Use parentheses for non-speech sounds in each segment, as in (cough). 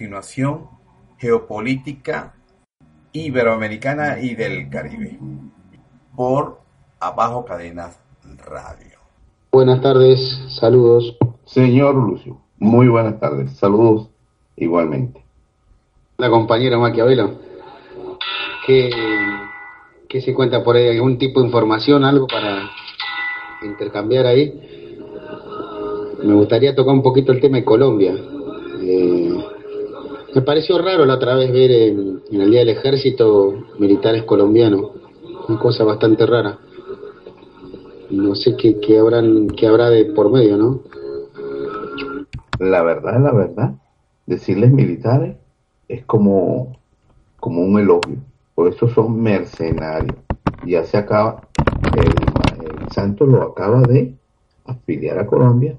continuación, Geopolítica Iberoamericana y del Caribe, por Abajo Cadenas Radio. Buenas tardes, saludos. Señor Lucio, muy buenas tardes. Saludos igualmente. La compañera Maquiavelo. ¿Qué, ¿Qué se cuenta por ahí? ¿Algún tipo de información, algo para intercambiar ahí? Me gustaría tocar un poquito el tema de Colombia. Eh, me pareció raro la otra vez ver en, el Día del Ejército militares colombianos. Una cosa bastante rara. No sé qué, habrán, habrá de por medio, ¿no? La verdad, la verdad, decirles militares es como, como un elogio. Por eso son mercenarios. Ya se acaba, el, el Santos lo acaba de afiliar a Colombia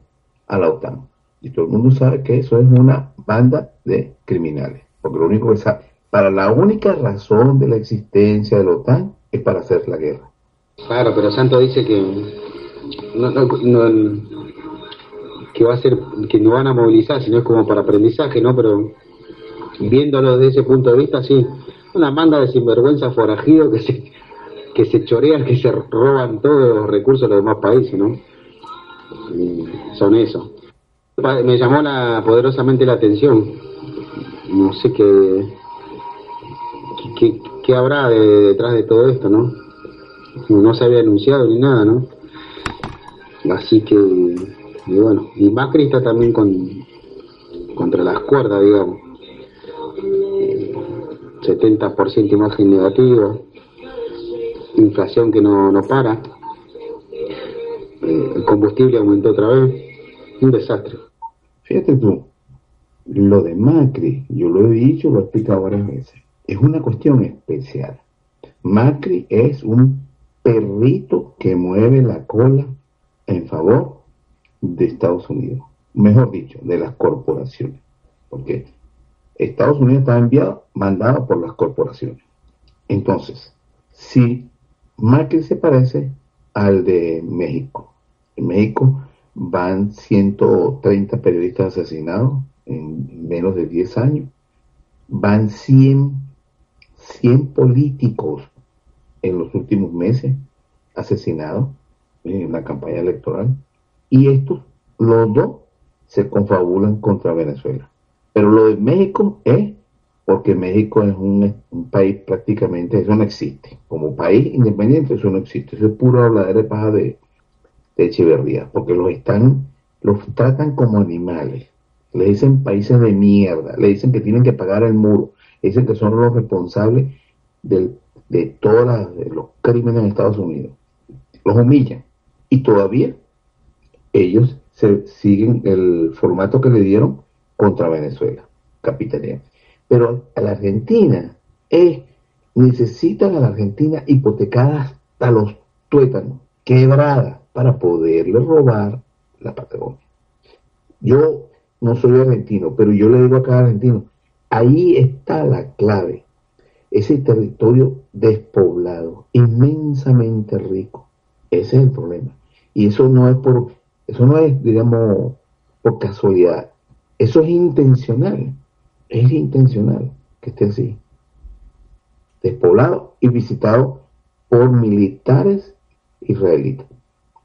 a la OTAN. Y todo el mundo sabe que eso es una banda de criminales. Porque lo único que sabe, para la única razón de la existencia de la OTAN es para hacer la guerra. Claro, pero Santos dice que no, no, no, que va a ser que no van a movilizar, sino es como para aprendizaje, ¿no? Pero viéndolo desde ese punto de vista, sí, una banda de sinvergüenza forajidos que se que se chorean, que se roban todos los recursos de los demás países, ¿no? Y son eso. Me llamó la, poderosamente la atención. No sé qué, qué, habrá de, detrás de todo esto, ¿no? No se había anunciado ni nada, ¿no? Así que, y bueno, y Macri está también con, contra las cuerdas, digamos. Eh, 70% imagen negativa, inflación que no, no para, eh, el combustible aumentó otra vez, un desastre. Fíjate tú, lo de Macri, yo lo he dicho, lo he explicado varias veces, es una cuestión especial. Macri es un perrito que mueve la cola en favor de Estados Unidos, mejor dicho, de las corporaciones, porque Estados Unidos está enviado, mandado por las corporaciones. Entonces, si Macri se parece al de México, México van 130 periodistas asesinados en menos de 10 años, van 100, 100 políticos en los últimos meses asesinados en la campaña electoral. Y estos, los dos, se confabulan contra Venezuela. Pero lo de México es porque México es un, país prácticamente, eso no existe. Como país independiente, eso no existe. Eso es puro habladera de paja de, de Echeverría, porque los están, los tratan como animales. Le dicen países de mierda, le dicen que tienen que pagar el muro, dicen que son los responsables del, de todos los crímenes en Estados Unidos. Los humillan. Y todavía ellos siguen el formato que le dieron contra Venezuela, capitalista. Pero a la Argentina es, necesitan a la Argentina hipotecada hasta los tuétanos, quebrada, para poderle robar la Patagonia. Yo no soy argentino, pero yo le digo a cada argentino, ahí está la clave. Ese territorio despoblado, inmensamente rico. Ese es el problema. Y eso no es por, eso no es, digamos, por casualidad. Eso es intencional. Es intencional que esté así. Despoblado y visitado por militares israelitas.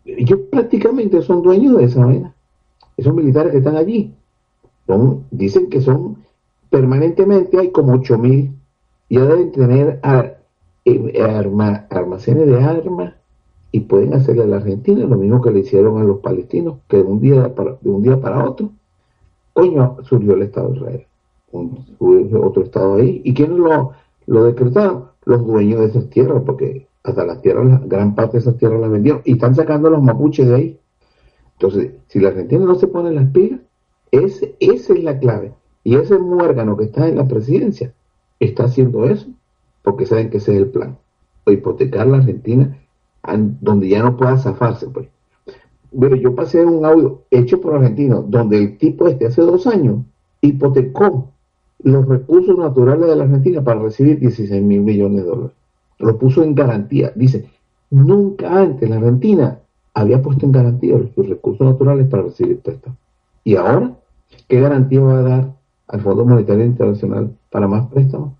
Ellos prácticamente son dueños de esa vaina. Esos militares que están allí. Dicen que son permanentemente, hay como 8 mil. Ya deben tener almacenes de armas y pueden hacerle a la Argentina lo mismo que le hicieron a los palestinos, que de un día para, de un día para otro, coño, surgió el Estado de Israel, un, otro Estado ahí. ¿Y quiénes lo, lo decretaron? Los dueños de esas tierras, porque hasta las tierras, gran parte de esas tierras las vendieron y están sacando a los mapuches de ahí. Entonces, si la Argentina no se pone las pilas, ese, esa es la clave. Y ese muérgano que está en la presidencia está haciendo eso porque saben que ese es el plan. O hipotecar la Argentina donde ya no pueda zafarse. Pues. Pero yo pasé un audio hecho por argentinos donde el tipo este hace dos años hipotecó los recursos naturales de la Argentina para recibir 16 mil millones de dólares. Lo puso en garantía. Dice, nunca antes la Argentina había puesto en garantía los recursos naturales para recibir préstamos. Y ahora, ¿qué garantía va a dar al Fondo Monetario Internacional para más préstamos?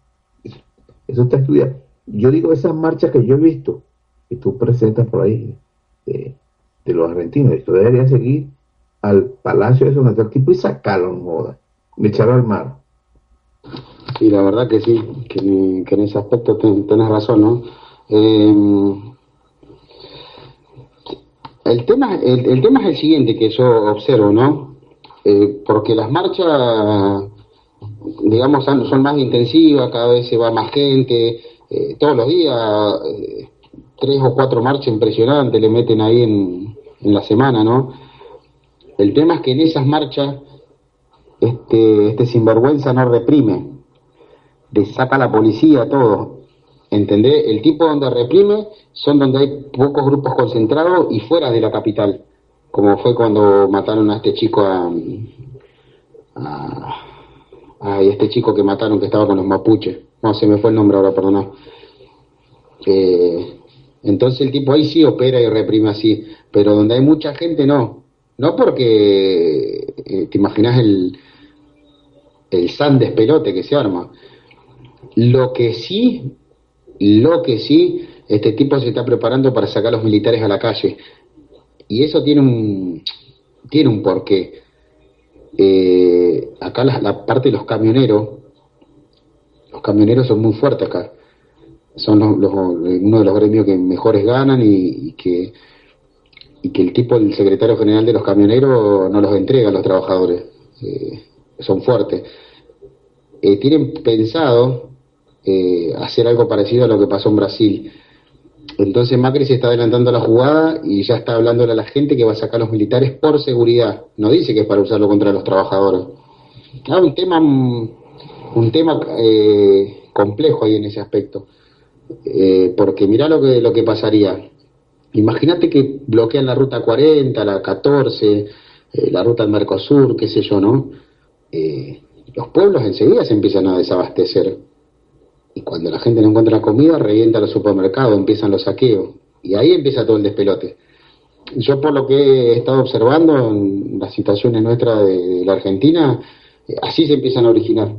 Eso, está estudiado. Yo digo, esas marchas que yo he visto, que tú presentas por ahí, de, los argentinos, esto debería seguir al palacio de el tipo y sacarlo en moda, echarlo al mar. Sí, la verdad que sí, que, en ese aspecto tenés razón, ¿no? Eh, el tema, el, tema es el siguiente que yo observo, ¿no? Eh, porque las marchas, digamos, son más intensivas, cada vez se va más gente, eh, todos los días, tres o cuatro marchas impresionantes le meten ahí en, en la semana, ¿no? El tema es que en esas marchas este, este sinvergüenza no reprime, le saca la policía todo. ¿Entendés? El tipo donde reprime son donde hay pocos grupos concentrados y fuera de la capital, como fue cuando mataron a este chico a, a, este chico que mataron que estaba con los mapuches. No, se me fue el nombre ahora, perdona. Eh, entonces el tipo ahí sí opera y reprime así, pero donde hay mucha gente no. No porque eh, te imaginas el, el san despelote que se arma. Lo que sí, lo que sí, este tipo se está preparando para sacar a los militares a la calle. Y eso tiene un, tiene un porqué. Eh, acá la, parte de los camioneros, los camioneros son muy fuertes acá. Son los, uno de los gremios que mejores ganan y, que y que el tipo, el secretario general de los camioneros, no los entrega a los trabajadores. Eh, son fuertes. Eh, tienen pensado eh, hacer algo parecido a lo que pasó en Brasil. Entonces Macri se está adelantando a la jugada y ya está hablándole a la gente que va a sacar a los militares por seguridad. No dice que es para usarlo contra los trabajadores. Hay un tema, un tema eh, complejo ahí en ese aspecto. Eh, porque mira lo que, lo que pasaría. Imagínate que bloquean la ruta 40, la 14, la ruta del Mercosur, qué sé yo, ¿no? los pueblos enseguida se empiezan a desabastecer y cuando la gente no encuentra comida, revienta los supermercados, empiezan los saqueos. Y ahí empieza todo el despelote. Yo por lo que he estado observando en las situaciones nuestras de, la Argentina, eh, así se empiezan a originar.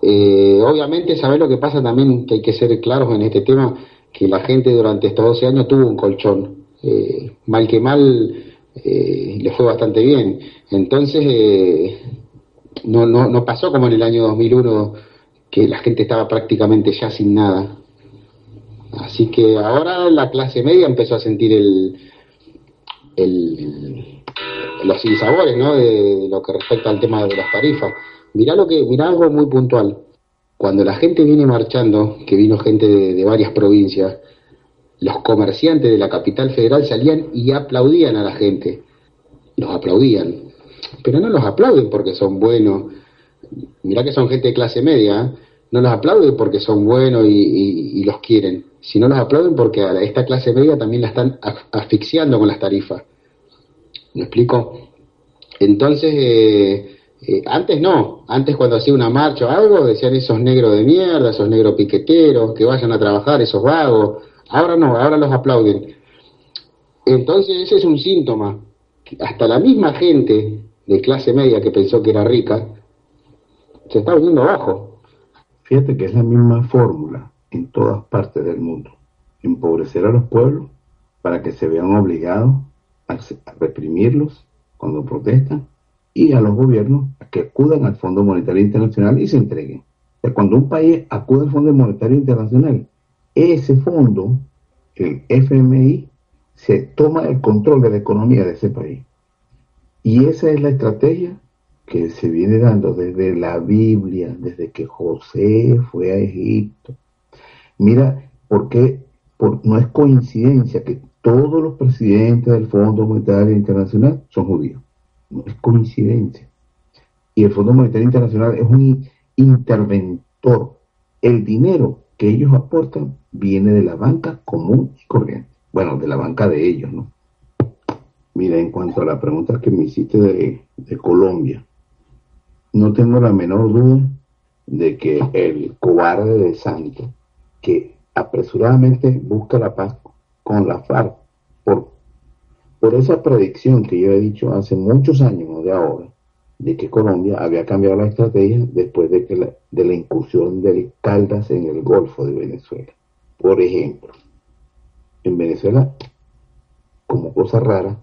Eh, obviamente, saber lo que pasa también, que hay que ser claros en este tema, que la gente durante estos 12 años tuvo un colchón. Eh, mal que mal, le fue bastante bien. Entonces, no, no, no pasó como en el año 2001 que la gente estaba prácticamente ya sin nada. Así que ahora la clase media empezó a sentir el, el, los sinsabores ¿no? de, lo que respecta al tema de las tarifas. Mirá, lo que, mirá algo muy puntual. Cuando la gente viene marchando, que vino gente de, varias provincias, los comerciantes de la capital federal salían y aplaudían a la gente. Los aplaudían. Pero no los aplauden porque son buenos, mirá que son gente de clase media, ¿eh? no los aplauden porque son buenos y, los quieren, sino los aplauden porque a esta clase media también la están asfixiando con las tarifas. ¿Me explico? Entonces, eh, eh, antes no, antes cuando hacía una marcha o algo, decían esos negros de mierda, esos negros piqueteros, que vayan a trabajar, esos vagos. Ahora no, ahora los aplauden. Entonces ese es un síntoma. Hasta la misma gente de clase media que pensó que era rica, se está volviendo abajo. Fíjate que es la misma fórmula en todas partes del mundo. Empobrecer a los pueblos para que se vean obligados a, reprimirlos cuando protestan y a los gobiernos que acudan al Fondo Monetario Internacional y se entreguen. cuando un país acude al Fondo Monetario Internacional, ese fondo el FMI se toma el control de la economía de ese país. Y esa es la estrategia que se viene dando desde la Biblia, desde que José fue a Egipto. Mira, porque por, no es coincidencia que todos los presidentes del Fondo Monetario Internacional son judíos. No es coincidencia. Y el Fondo Monetario Internacional es un interventor. El dinero que ellos aportan viene de la banca común y corriente. Bueno, de la banca de ellos, ¿no? Mira, en cuanto a la pregunta que me hiciste de, Colombia, no tengo la menor duda de que el cobarde de Santos, que apresuradamente busca la paz con la FARC, por, por esa predicción que yo he dicho hace muchos años, de ahora, de que Colombia había cambiado la estrategia después de, que la, de la incursión del Caldas en el Golfo de Venezuela. Por ejemplo, en Venezuela, como cosa rara,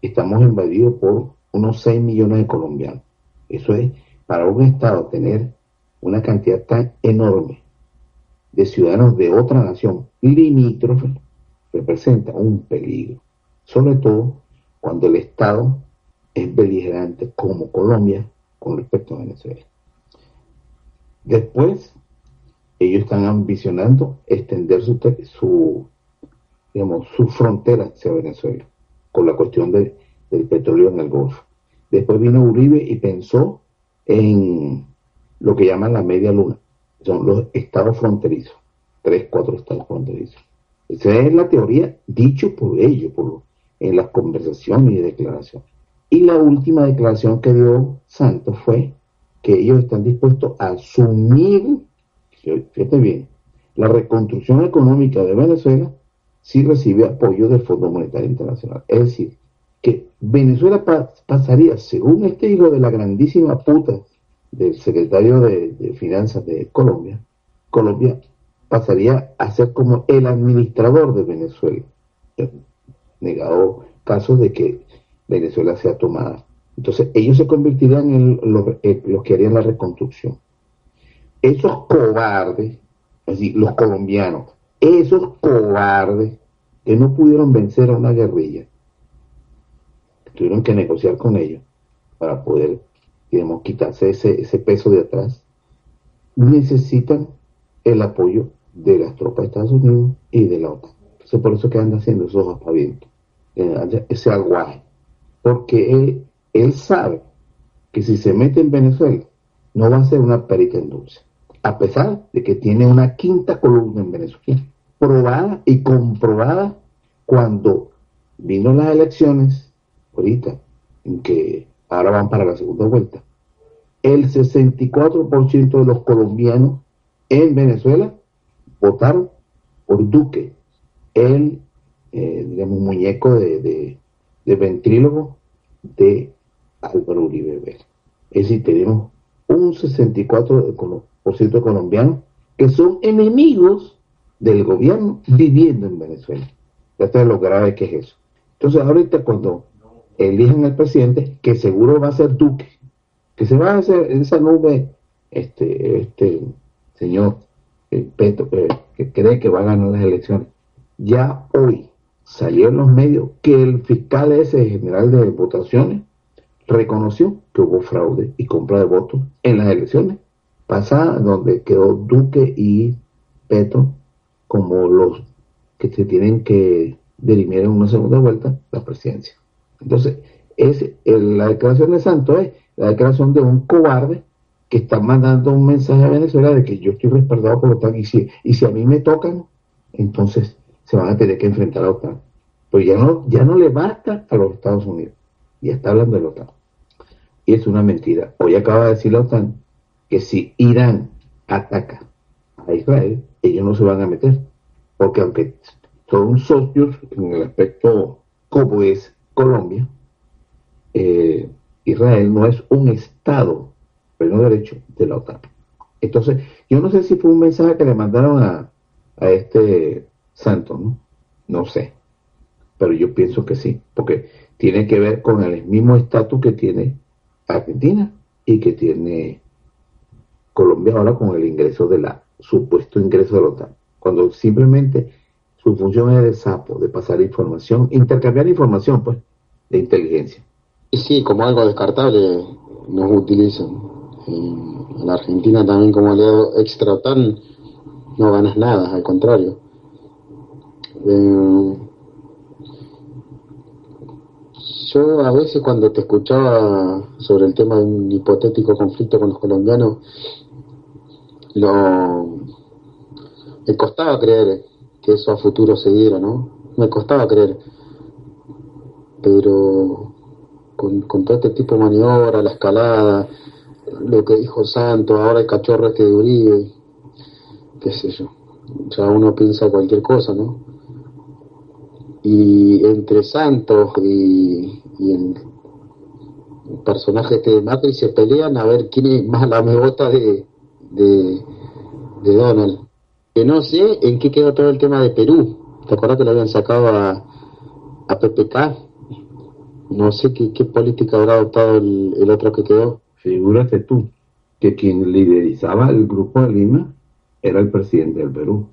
estamos invadidos por unos 6 millones de colombianos. Eso es, para un Estado tener una cantidad tan enorme de ciudadanos de otra nación limítrofe representa un peligro, sobre todo cuando el Estado es beligerante como Colombia con respecto a Venezuela. Después, ellos están ambicionando extender su, su digamos, su frontera hacia Venezuela con la cuestión de, del petróleo en el Golfo. Después vino Uribe y pensó en lo que llaman la media luna, son los estados fronterizos, tres, cuatro estados fronterizos. Esa es la teoría dicho por ellos, por, en las conversaciones y declaraciones. Y la última declaración que dio Santos fue que ellos están dispuestos a asumir, fíjate bien, la reconstrucción económica de Venezuela si recibe apoyo del Fondo Monetario Internacional. Es decir, que Venezuela pasaría, según este hijo de la grandísima puta del secretario de, de Finanzas de Colombia, Colombia pasaría a ser como el administrador de Venezuela. Negado caso de que Venezuela sea tomada. Entonces ellos se convertirían en los, que harían la reconstrucción. Esos cobardes, así, los colombianos, esos cobardes que no pudieron vencer a una guerrilla, tuvieron que negociar con ellos para poder, digamos, quitarse ese, peso de atrás, necesitan el apoyo de las tropas de Estados Unidos y de la OTAN. Entonces por eso que anda haciendo esos aspavientos, eh, ese aguaje. Porque él, él sabe que si se mete en Venezuela, no va a ser una perita en dulce. A pesar de que tiene una quinta columna en Venezuela, probada y comprobada cuando vino las elecciones, ahorita, en que ahora van para la segunda vuelta, el 64% de los colombianos en Venezuela votaron por Duque, el, eh, digamos, muñeco de, de, de, ventrílogo de Álvaro Uribe Vélez. Es decir, tenemos un 64% de colombianos que son enemigos del gobierno viviendo en Venezuela. Esto es lo grave que es eso. Entonces, ahorita cuando eligen al presidente, que seguro va a ser Duque, que se va a hacer en esa nube, este, este señor eh, Petro, eh, que cree que va a ganar las elecciones. Ya hoy salió en los medios que el fiscal ese general de votaciones reconoció que hubo fraude y compra de votos en las elecciones pasadas, donde quedó Duque y Petro como los que se tienen que dirimir en una segunda vuelta la presidencia. Entonces, es la declaración de Santos es la declaración de un cobarde que están mandando un mensaje a Venezuela de que yo estoy respaldado por la OTAN y si, y si a mí me tocan, entonces se van a tener que enfrentar a OTAN. Pero ya no, ya no le basta a los Estados Unidos. Ya está hablando de la OTAN. Y es una mentira. Hoy acaba de decir la OTAN que si Irán ataca a Israel, ellos no se van a meter. Porque aunque son socios en el aspecto como es Colombia, eh, Israel no es un Estado pleno derecho de la OTAN. Entonces, yo no sé si fue un mensaje que le mandaron a, a este santo, ¿no? No sé. Pero yo pienso que sí, porque tiene que ver con el mismo estatus que tiene Argentina y que tiene Colombia ahora con el ingreso de la supuesto ingreso de la OTAN. Cuando simplemente Su función es de sapo, de pasar información, intercambiar información, pues, de inteligencia. Y sí, como algo descartable nos utilizan. En Argentina también como aliado extra OTAN no ganas nada, al contrario. Eh, yo a veces cuando te escuchaba sobre el tema de un hipotético conflicto con los colombianos, lo me costaba creer que eso a futuro se diera, ¿no? Me costaba creer. Pero con, todo este tipo de maniobra, la escalada, lo que dijo Santos, ahora el cachorro este de Uribe, qué sé yo. Ya uno piensa cualquier cosa, ¿no? Y entre Santos y, y el personaje este de Macri se pelean a ver quién es más la megota de, de, Donald. Que no sé en qué quedó todo el tema de Perú. ¿Te acuerdas que lo habían sacado a, a PPK? No sé qué, qué política habrá adoptado el, el otro que quedó. Figúrate tú que quien liderizaba el grupo de Lima era el presidente del Perú.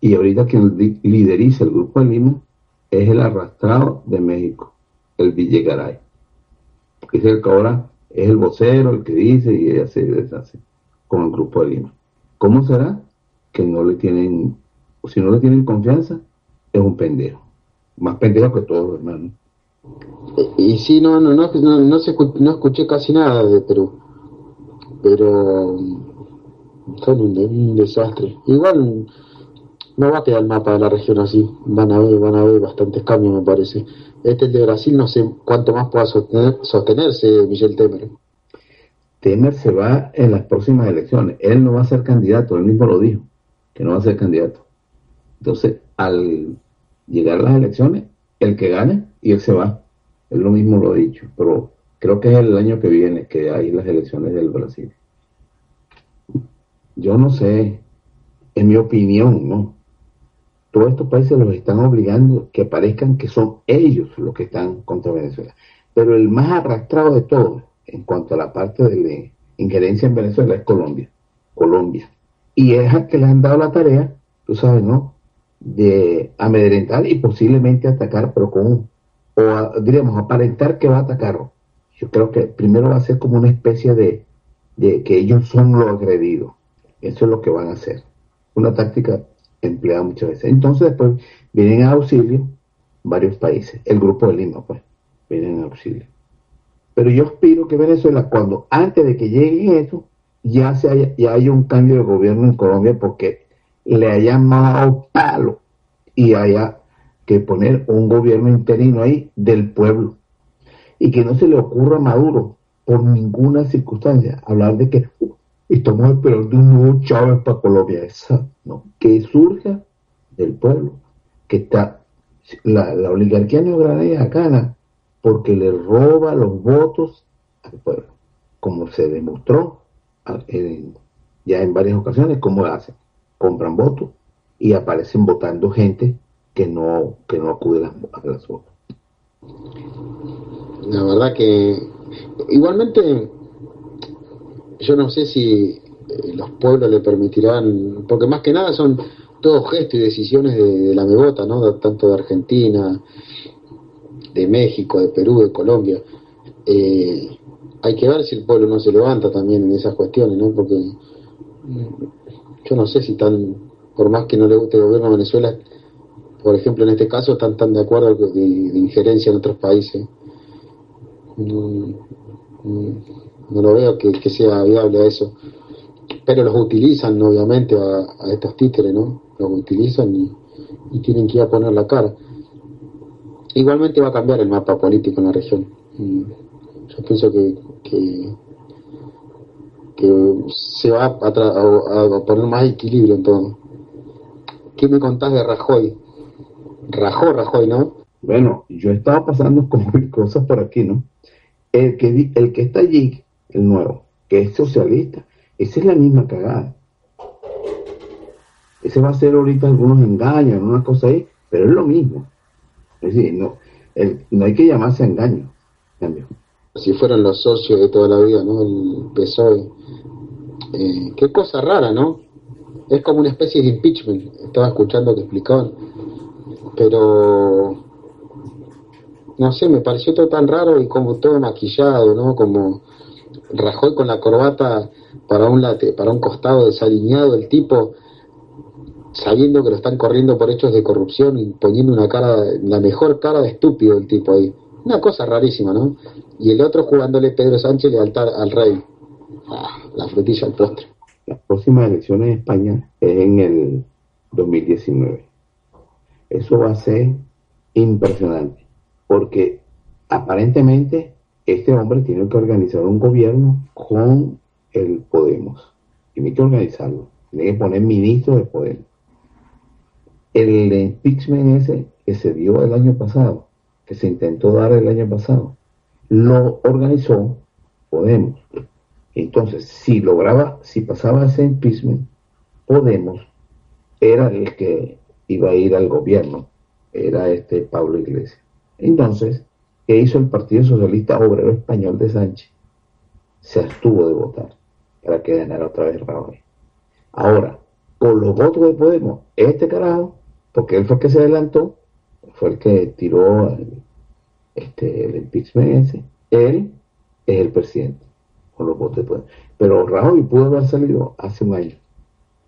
Y ahorita quien li- lideriza el grupo de Lima es el arrastrado de México, el Villegaray. Es el que ahora es el vocero, el que dice y hace y deshace con el grupo de Lima. ¿Cómo será? Que no le tienen, o si no le tienen confianza, es un pendejo. Más pendejo que todos, hermano. Y, y sí, no, no, no, no, no, se no escuché casi nada de Perú. Pero mm, son un, de- un desastre. Igual no va a quedar el mapa de la región así. Van a ver, van a ver bastantes cambios, me parece. Este de Brasil, no sé cuánto más pueda sostener- sostenerse Michel Temer. Temer se va en las próximas elecciones. Él no va a ser candidato, él mismo lo dijo, que no va a ser candidato. Entonces, al llegar las elecciones, el que gane y él se va. Él lo mismo lo ha dicho, pero creo que es el año que viene que hay las elecciones del Brasil. Yo no sé, en mi opinión, ¿no? Todos estos países los están obligando que parezcan que son ellos los que están contra Venezuela. Pero el más arrastrado de todos, en cuanto a la parte de injerencia en Venezuela, es Colombia. Colombia. Y es al que le han dado la tarea, tú sabes, ¿no? De amedrentar y posiblemente atacar, pero con un, o a- diríamos, aparentar que va a atacar. Yo creo que primero va a ser como una especie de, de que ellos son los agredidos. Eso es lo que van a hacer. Una táctica empleada muchas veces. Entonces después vienen a auxilio varios países. El grupo de Lima, pues, vienen a auxilio. Pero yo aspiro que Venezuela, cuando antes de que lleguen eso, ya se haya, ya haya un cambio de gobierno en Colombia porque le hayan dado palo y haya que poner un gobierno interino ahí del pueblo. Y que no se le ocurra a Maduro, por ninguna circunstancia, hablar de que "Uh, estamos esperando un nuevo Chávez para Colombia. Esa, no, que surja del pueblo, que está la, la oligarquía neogranadina gana porque le roba los votos al pueblo, como se demostró ya en varias ocasiones, cómo hacen, compran votos y aparecen votando gente que no, que no acude a las, a las votos. La verdad que igualmente yo no sé si eh, los pueblos le permitirán, porque más que nada son todos gestos y decisiones de, la megota, ¿no? Tanto de Argentina, de México, de Perú, de Colombia. Eh, hay que ver si el pueblo no se levanta también en esas cuestiones, ¿no? Porque mm, yo no sé si están, por más que no le guste el gobierno de Venezuela, por ejemplo, en este caso, están tan de acuerdo de, de injerencia en otros países. No lo veo que, que sea viable a eso. Pero los utilizan, obviamente, a, a estos títeres, ¿no? Los utilizan y, y tienen que ir a poner la cara. Igualmente va a cambiar el mapa político en la región. Yo pienso que, que, que se va a, a- a poner más equilibrio en todo. ¿Qué me contás de Rajoy? Rajó Rajoy, ¿no? Bueno, yo estaba pasando (laughs) con mil cosas por aquí, ¿no? El que, el que está allí, el nuevo, que es socialista, esa es la misma cagada. Ese va a ser ahorita algunos engaños, una cosa ahí, pero es lo mismo. Es decir, no, el- no hay que llamarse engaño. cambio. si fueran los socios de toda la vida, ¿no? El PSOE. Eh, qué cosa rara, ¿no? Es como una especie de impeachment. Estaba escuchando que explicaban pero no sé, me pareció todo tan raro y como todo maquillado, ¿no? Como Rajoy con la corbata para un late, para un costado desalineado, el tipo sabiendo que lo están corriendo por hechos de corrupción y poniendo una cara, la mejor cara de estúpido el tipo ahí. Una cosa rarísima, ¿no? Y el otro jugándole Pedro Sánchez lealtad al rey. Ah, la frutilla al postre. Las próximas elecciones en España es en el 2019. Eso va a ser impresionante, porque aparentemente este hombre tiene que organizar un gobierno con el Podemos. Tiene que organizarlo, tiene que poner ministro de Podemos. El impeachment ese que se dio el año pasado, que se intentó dar el año pasado, lo organizó Podemos. Entonces, si lograba, si pasaba ese impeachment, Podemos era el que iba a ir al gobierno, era este Pablo Iglesias. Entonces, ¿qué hizo el Partido Socialista Obrero Español de Sánchez? Se abstuvo de votar para que ganara otra vez Rajoy. Ahora, con los votos de Podemos, este carajo, porque él fue el que se adelantó, fue el que tiró el, este, el impeachment ese, él es el presidente, con los votos de Podemos. Pero Rajoy pudo haber salido hace un año.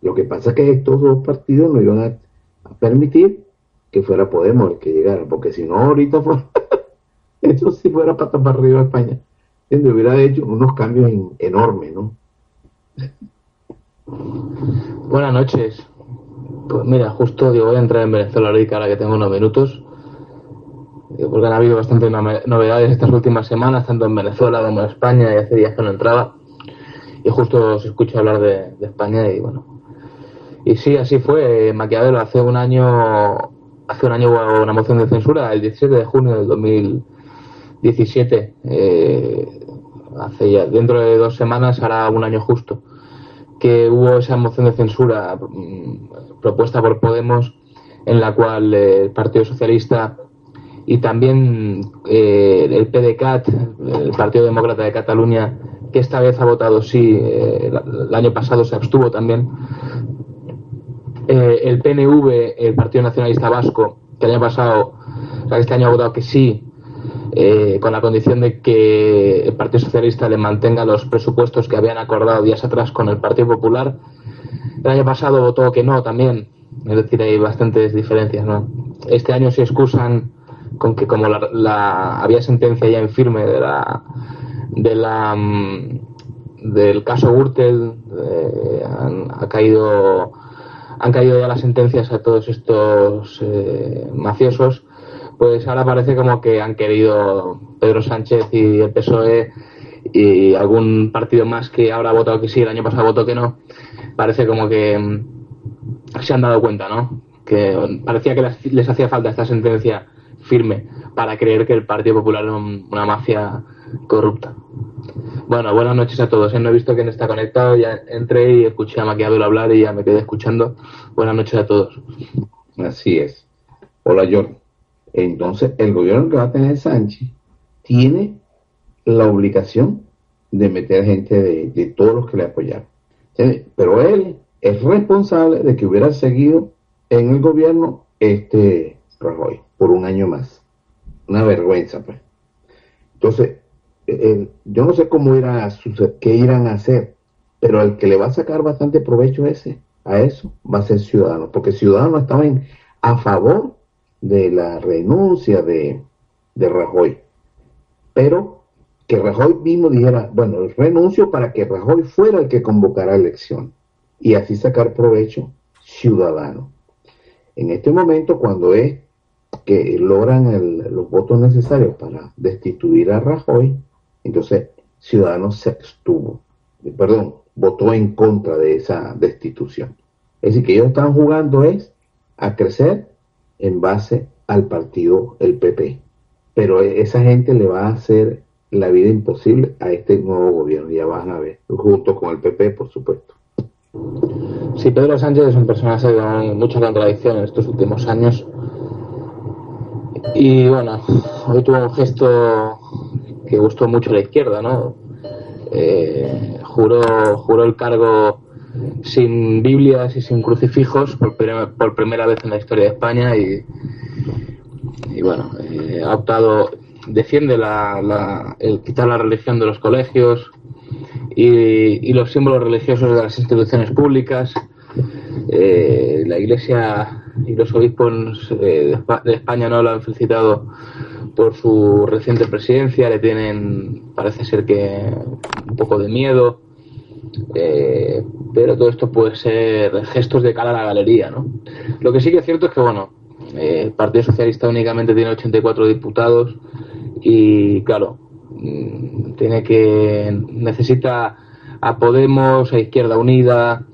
Lo que pasa es que estos dos partidos no iban a, a permitir que fuera Podemos el que llegara, porque si no, ahorita fue, (laughs) (laughs) eso sí fuera para para arriba España. ¿Entiendes? Hubiera hecho unos cambios en- enormes, ¿no? (laughs) Buenas noches. Pues mira, justo digo, voy a entrar en Venezuela ahorita, ahora que tengo unos minutos. Porque han habido bastantes novedades estas últimas semanas, tanto en Venezuela como en España, y hace días que no entraba. Y justo os escucho hablar de, España y bueno. Y sí, así fue. Maquiavelo hace un año, hace un año hubo una moción de censura, el 17 de junio del 2017. eh, hace ya, dentro de dos semanas hará un año justo que hubo esa moción de censura mm, propuesta por Podemos en la cual eh, el Partido Socialista y también eh, el PDCAT, el Partido Demócrata de Cataluña, que esta vez ha votado sí, el, año pasado se abstuvo también, el PNV, el Partido Nacionalista Vasco, que el año pasado, o este año ha votado que sí, eh, con la condición de que el Partido Socialista le mantenga los presupuestos que habían acordado días atrás con el Partido Popular. El año pasado votó que no también, es decir, hay bastantes diferencias. ¿no? Este año se excusan con que como la, había sentencia ya en firme de la, de la mm, del caso Gürtel, eh, han, ha caído han caído ya las sentencias a todos estos eh, mafiosos, pues ahora parece como que han querido Pedro Sánchez y el PSOE y algún partido más que ahora ha votado que sí, el año pasado votó que no, parece como que mm, se han dado cuenta, ¿no? Que parecía que les, hacía falta esta sentencia firme para creer que el Partido Popular un- una mafia corrupta. Bueno, buenas noches a todos. ¿eh? No he visto quién está conectado, ya entré y escuché a Maquiavelo hablar y ya me quedé escuchando. Buenas noches a todos. Así es. Hola, John. Entonces, el gobierno que va a tener Sánchez tiene la obligación de meter gente de, de todos los que le apoyaron. Pero él es responsable de que hubiera seguido en el gobierno este Rajoy por un año más. Una vergüenza, pues. Entonces, yo no sé cómo irán a qué irán a hacer, pero el que le va a sacar bastante provecho ese, a eso va a ser Ciudadanos, porque Ciudadanos estaba en- a favor de la renuncia de, de Rajoy, pero que Rajoy mismo dijera, bueno, renuncio para que Rajoy fuera el que convocara elección y así sacar provecho ciudadano. En este momento, cuando es que logran los votos necesarios para destituir a Rajoy, entonces Ciudadanos se abstuvo, eh, perdón, votó en contra de esa destitución. Es decir, que ellos están jugando es a crecer en base al partido, el PP. Pero e- esa gente le va a hacer la vida imposible a este nuevo gobierno, ya van a ver, junto con el PP, por supuesto. Sí, Pedro Sánchez es un personaje con mucha contradicción en estos últimos años. Y bueno, hoy tuvo un gesto que gustó mucho a la izquierda, ¿no? Eh, juró, juró el cargo sin Biblias y sin crucifijos por, por primera vez en la historia de España y, y bueno, eh, ha optado, defiende la, el quitar la religión de los colegios y, y los símbolos religiosos de las instituciones públicas. Eh, la Iglesia y los obispos eh, de España no lo han felicitado por su reciente presidencia, le tienen, parece ser que, un poco de miedo, eh, pero todo esto puede ser gestos de cara a la galería, ¿no? Lo que sí que es cierto es que, bueno, eh, el Partido Socialista únicamente tiene 84 diputados y, claro, mm, tiene que, necesita a Podemos, a Izquierda Unida,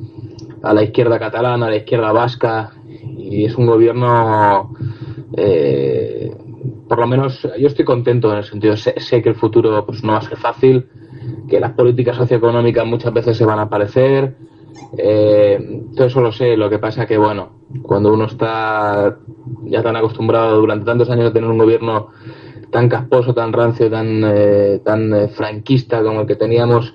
a la izquierda catalana, a la izquierda vasca, y es un gobierno eh, por lo menos yo estoy contento en el sentido, sé, sé, que el futuro pues no va a ser fácil, que las políticas socioeconómicas muchas veces se van a aparecer, eh, todo eso lo sé, lo que pasa que bueno, cuando uno está ya tan acostumbrado durante tantos años a tener un gobierno tan casposo, tan rancio, tan, eh, tan eh, franquista como el que teníamos,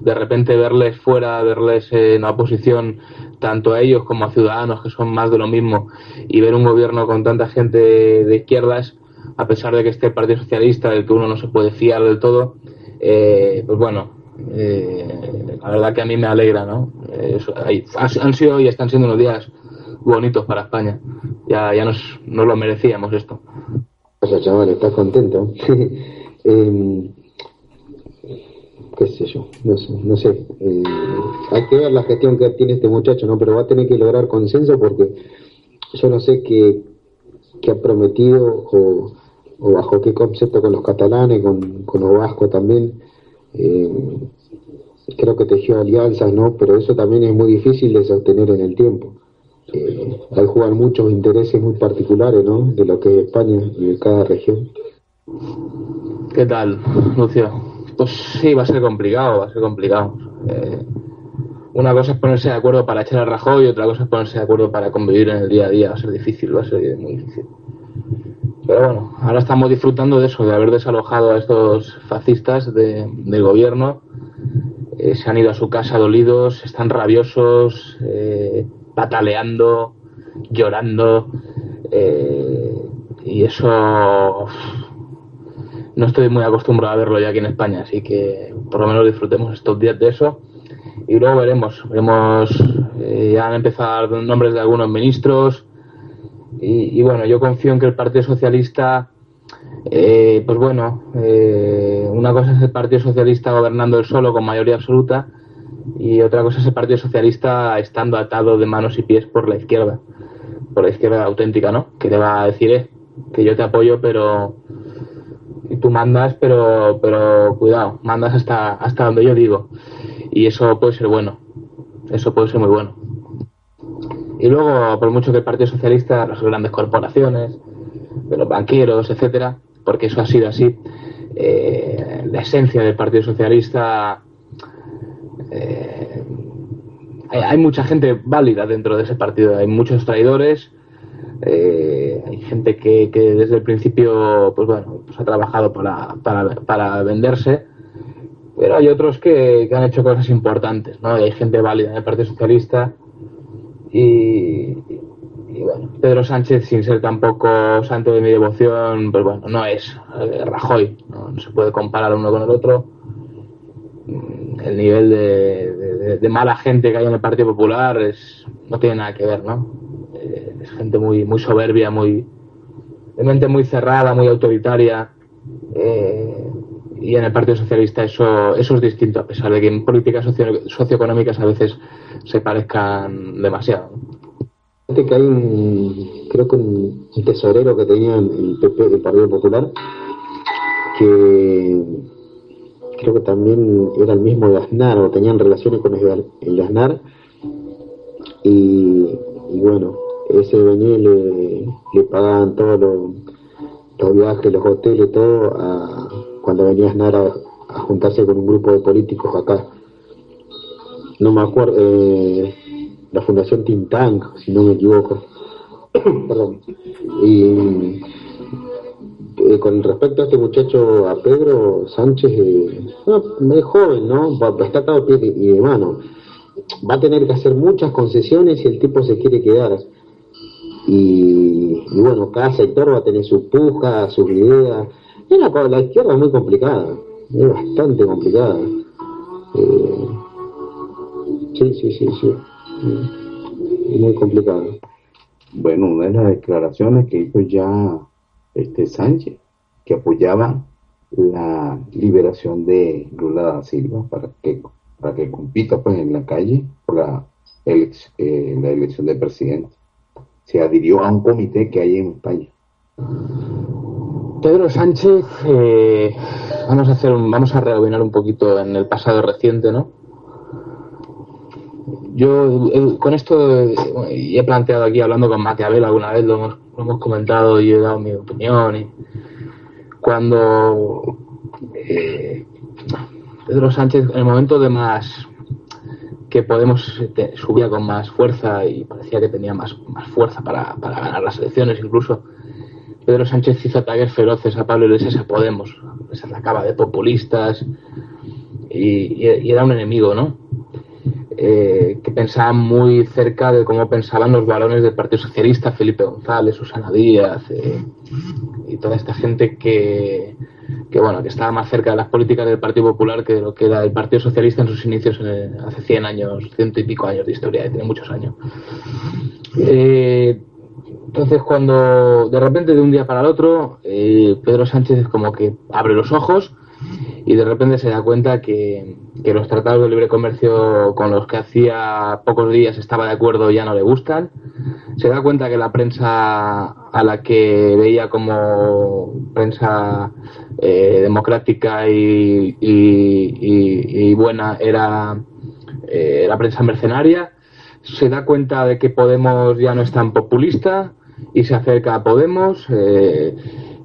de repente verles fuera, verles en oposición tanto a ellos como a ciudadanos que son más de lo mismo y ver un gobierno con tanta gente de izquierdas a pesar de que esté el Partido Socialista, del que uno no se puede fiar del todo, eh, pues bueno, eh, la verdad que a mí me alegra, ¿no? Han sido y están siendo unos días bonitos para España. Ya, ya nos, nos lo merecíamos esto. O sea, chaval, ¿estás contento? (laughs) eh, qué sé yo, no sé, no sé. Eh, hay que ver la gestión que tiene este muchacho, ¿no? Pero va a tener que lograr consenso porque yo no sé qué, qué ha prometido o, o bajo qué concepto con los catalanes, con, con los vascos también. Eh, creo que tejió alianzas, ¿no? Pero eso también es muy difícil de sostener en el tiempo. Eh, hay jugar muchos intereses muy particulares, ¿no? De lo que es España y de cada región. ¿Qué tal, Lucio? Pues sí, va a ser complicado, va a ser complicado. Eh, una cosa es ponerse de acuerdo para echar a Rajoy y otra cosa es ponerse de acuerdo para convivir en el día a día. Va a ser difícil, va a ser muy difícil. Pero bueno, ahora estamos disfrutando de eso, de haber desalojado a estos fascistas de, del gobierno. Eh, se han ido a su casa dolidos, están rabiosos, eh, pataleando, llorando. Eh, y eso no estoy muy acostumbrado a verlo ya aquí en España, así que por lo menos disfrutemos estos días de eso. Y luego veremos, veremos, ya han empezado nombres de algunos ministros, y, bueno, yo confío en que el Partido Socialista, eh, pues bueno, eh, una cosa es el Partido Socialista gobernando él solo con mayoría absoluta y otra cosa es el Partido Socialista estando atado de manos y pies por la izquierda, por la izquierda auténtica, ¿no? Que le va a decir, eh, que yo te apoyo, pero y tú mandas, pero pero cuidado, mandas hasta hasta donde yo digo y eso puede ser bueno, eso puede ser muy bueno. Y luego, por mucho que el Partido Socialista, las grandes corporaciones, de los banqueros, etcétera, porque eso ha sido así, eh, la esencia del Partido Socialista. Eh, hay, mucha gente válida dentro de ese partido, hay muchos traidores, eh, hay gente que, desde el principio pues bueno, pues ha trabajado para, para, para venderse, pero hay otros que, que, han hecho cosas importantes, ¿no? Y hay gente válida en el Partido Socialista y, bueno, Pedro Sánchez, sin ser tampoco santo de mi devoción, pues bueno, no es eh, Rajoy, no, se puede comparar uno con el otro. Mm, el nivel de, mala gente que hay en el Partido Popular es, no tiene nada que ver, ¿no? Eh, es gente muy, muy soberbia, muy, mente muy cerrada, muy autoritaria. Eh, y en el Partido Socialista eso, eso es distinto, a pesar de que en políticas socio, socioeconómicas a veces se parezcan demasiado. Que hay un, creo que un, tesorero que tenía el PP, el Partido Popular, que creo que también era el mismo de Aznar, o tenían relaciones con el, de Aznar, y, y bueno, ese venía le, le pagaban todos los, los viajes, los hoteles, todo cuando venía Aznar a, a, juntarse con un grupo de políticos acá. No me acuerdo, eh, la Fundación Tintang, si no me equivoco. (coughs) Perdón. Y eh, con respecto a este muchacho, a Pedro Sánchez, eh, es joven, ¿no? Está atado pie y de mano. va a tener que hacer muchas concesiones si el tipo se quiere quedar. Y, y bueno, cada sector va a tener su puja, sus ideas. La, la izquierda es muy complicada, es bastante complicada. Eh, sí, sí, sí, sí. Mm, Muy complicada. Bueno, una de las declaraciones que hizo ya este Sánchez, que apoyaba la liberación de Lula da Silva para que para que compita pues en la calle por la, elec- eh, la elección de presidente. Se adhirió a un comité que hay en España. Pedro Sánchez, eh, vamos a hacer, un- vamos a rebobinar un poquito en el pasado reciente, ¿no? Yo eh, con esto eh, he planteado aquí hablando con Maquiavel alguna vez, lo hemos, lo hemos comentado y he dado mi opinión. Y cuando eh, Pedro Sánchez, en el momento de más que Podemos subía con más fuerza y parecía que tenía más, más fuerza para, para ganar las elecciones incluso, Pedro Sánchez hizo ataques feroces a Pablo Iglesias a Podemos. Les atacaba de populistas y, era un enemigo, ¿no? Eh, que pensaba muy cerca de cómo pensaban los varones del Partido Socialista, Felipe González, Susana Díaz eh, y toda esta gente que, que, bueno, que estaba más cerca de las políticas del Partido Popular que de lo que era el Partido Socialista en sus inicios hace 100 años, ciento y pico años de historia, eh, tiene muchos años. Eh, entonces, cuando de repente de un día para el otro, eh, Pedro Sánchez como que abre los ojos y de repente se da cuenta que, que los tratados de libre comercio con los que hacía pocos días estaba de acuerdo ya no le gustan. Se da cuenta que la prensa a la que veía como prensa eh, democrática y, y- y- y buena era eh, la prensa mercenaria. Se da cuenta de que Podemos ya no es tan populista y se acerca a Podemos eh,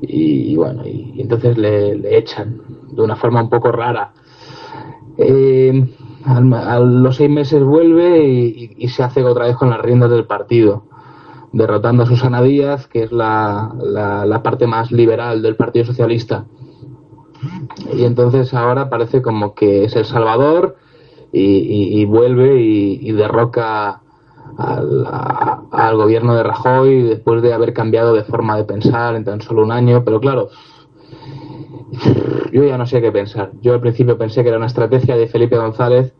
y, bueno, y, entonces le, echan de una forma un poco rara. Eh, al- a los seis meses vuelve y, se hace otra vez con las riendas del partido, derrotando a Susana Díaz, que es la, la- la parte más liberal del Partido Socialista. Y entonces ahora parece como que es el Salvador y, vuelve y derroca al, al gobierno de Rajoy después de haber cambiado de forma de pensar en tan solo un año. Pero claro, yo ya no sé qué pensar. Yo al principio pensé que era una estrategia de Felipe González